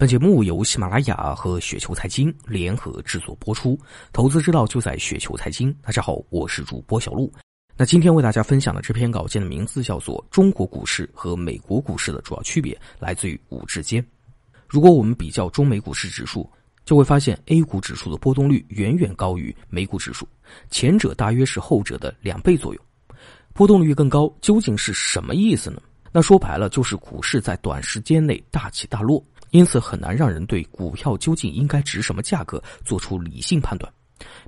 本节目由喜马拉雅和雪球财经联合制作播出，投资之道就在雪球财经。大家好，我是主播小璐。那今天为大家分享的这篇稿件的名字叫做《中国股市和美国股市的主要区别》，来自于五志坚。如果我们比较中美股市指数，就会发现 A 股指数的波动率远远高于美股指数，前者大约是后者的两倍左右。波动率更高，究竟是什么意思呢？那说白了，就是股市在短时间内大起大落。因此很难让人对股票究竟应该值什么价格做出理性判断。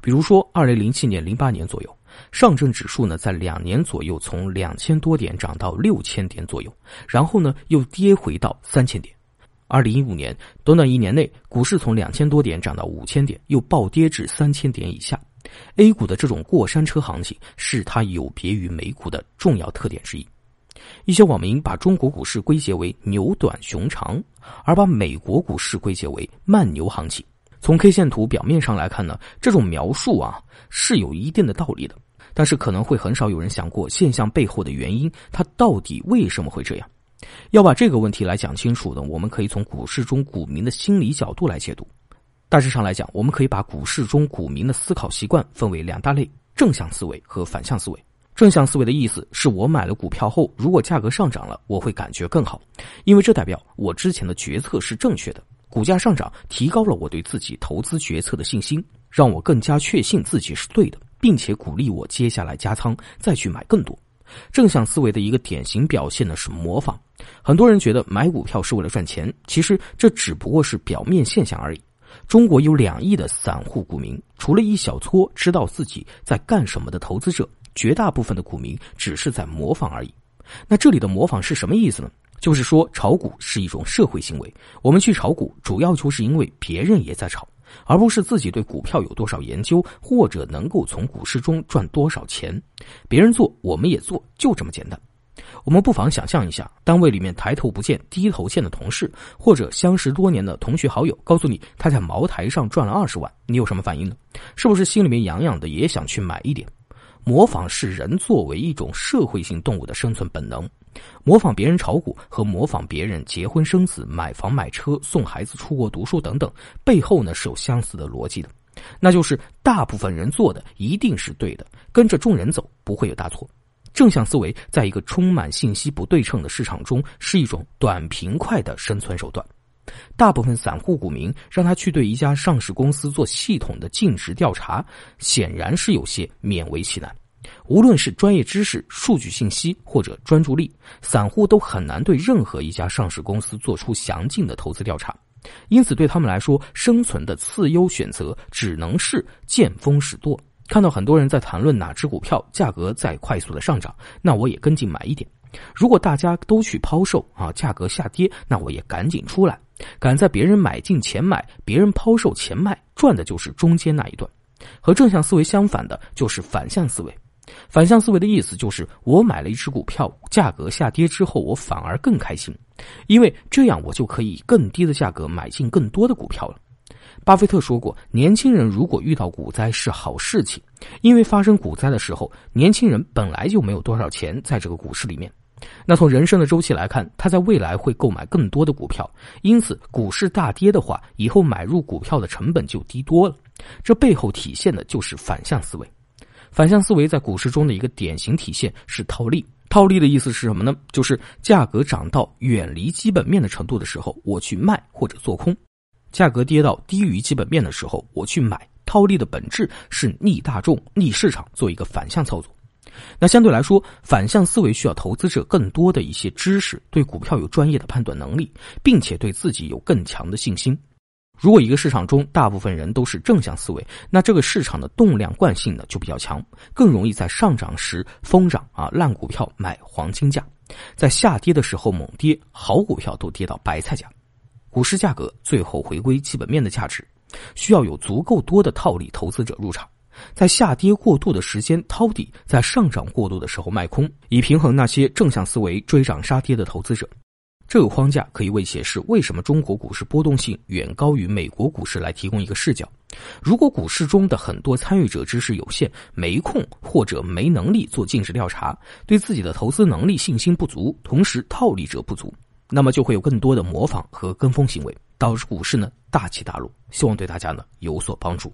比如说，二零零七年、零八年左右，上证指数呢在两年左右从两千多点涨到六千点左右，然后呢又跌回到三千点。二零一五年，短短一年内，股市从两千多点涨到五千点，又暴跌至三千点以下。A 股的这种过山车行情是它有别于美股的重要特点之一。一些网民把中国股市归结为牛短熊长，而把美国股市归结为慢牛行情。从 K 线图表面上来看呢，这种描述啊是有一定的道理的，但是可能会很少有人想过现象背后的原因，它到底为什么会这样？要把这个问题来讲清楚呢，我们可以从股市中股民的心理角度来解读。大致上来讲，我们可以把股市中股民的思考习惯分为两大类：正向思维和反向思维。正向思维的意思是我买了股票后，如果价格上涨了，我会感觉更好，因为这代表我之前的决策是正确的。股价上涨提高了我对自己投资决策的信心，让我更加确信自己是对的，并且鼓励我接下来加仓再去买更多。正向思维的一个典型表现呢是模仿。很多人觉得买股票是为了赚钱，其实这只不过是表面现象而已。中国有两亿的散户股民，除了一小撮知道自己在干什么的投资者。绝大部分的股民只是在模仿而已。那这里的模仿是什么意思呢？就是说炒股是一种社会行为，我们去炒股主要就是因为别人也在炒，而不是自己对股票有多少研究或者能够从股市中赚多少钱。别人做我们也做，就这么简单。我们不妨想象一下，单位里面抬头不见低头见的同事，或者相识多年的同学好友，告诉你他在茅台上赚了二十万，你有什么反应呢？是不是心里面痒痒的，也想去买一点？模仿是人作为一种社会性动物的生存本能，模仿别人炒股和模仿别人结婚生子、买房买车、送孩子出国读书等等，背后呢是有相似的逻辑的，那就是大部分人做的一定是对的，跟着众人走不会有大错。正向思维在一个充满信息不对称的市场中是一种短平快的生存手段。大部分散户股民让他去对一家上市公司做系统的尽职调查，显然是有些勉为其难。无论是专业知识、数据信息或者专注力，散户都很难对任何一家上市公司做出详尽的投资调查。因此，对他们来说，生存的次优选择只能是见风使舵。看到很多人在谈论哪只股票价格在快速的上涨，那我也跟进买一点。如果大家都去抛售啊，价格下跌，那我也赶紧出来，赶在别人买进前买，别人抛售前卖，赚的就是中间那一段。和正向思维相反的就是反向思维。反向思维的意思就是，我买了一只股票，价格下跌之后，我反而更开心，因为这样我就可以更低的价格买进更多的股票了。巴菲特说过，年轻人如果遇到股灾是好事情，因为发生股灾的时候，年轻人本来就没有多少钱在这个股市里面。那从人生的周期来看，他在未来会购买更多的股票，因此股市大跌的话，以后买入股票的成本就低多了。这背后体现的就是反向思维。反向思维在股市中的一个典型体现是套利。套利的意思是什么呢？就是价格涨到远离基本面的程度的时候，我去卖或者做空；价格跌到低于基本面的时候，我去买。套利的本质是逆大众、逆市场，做一个反向操作。那相对来说，反向思维需要投资者更多的一些知识，对股票有专业的判断能力，并且对自己有更强的信心。如果一个市场中大部分人都是正向思维，那这个市场的动量惯性呢就比较强，更容易在上涨时疯涨啊烂股票买黄金价，在下跌的时候猛跌，好股票都跌到白菜价。股市价格最后回归基本面的价值，需要有足够多的套利投资者入场。在下跌过度的时间掏底，在上涨过度的时候卖空，以平衡那些正向思维追涨杀跌的投资者。这个框架可以为解释为什么中国股市波动性远高于美国股市来提供一个视角。如果股市中的很多参与者知识有限，没空或者没能力做尽职调查，对自己的投资能力信心不足，同时套利者不足，那么就会有更多的模仿和跟风行为。导致股市呢大起大落。希望对大家呢有所帮助。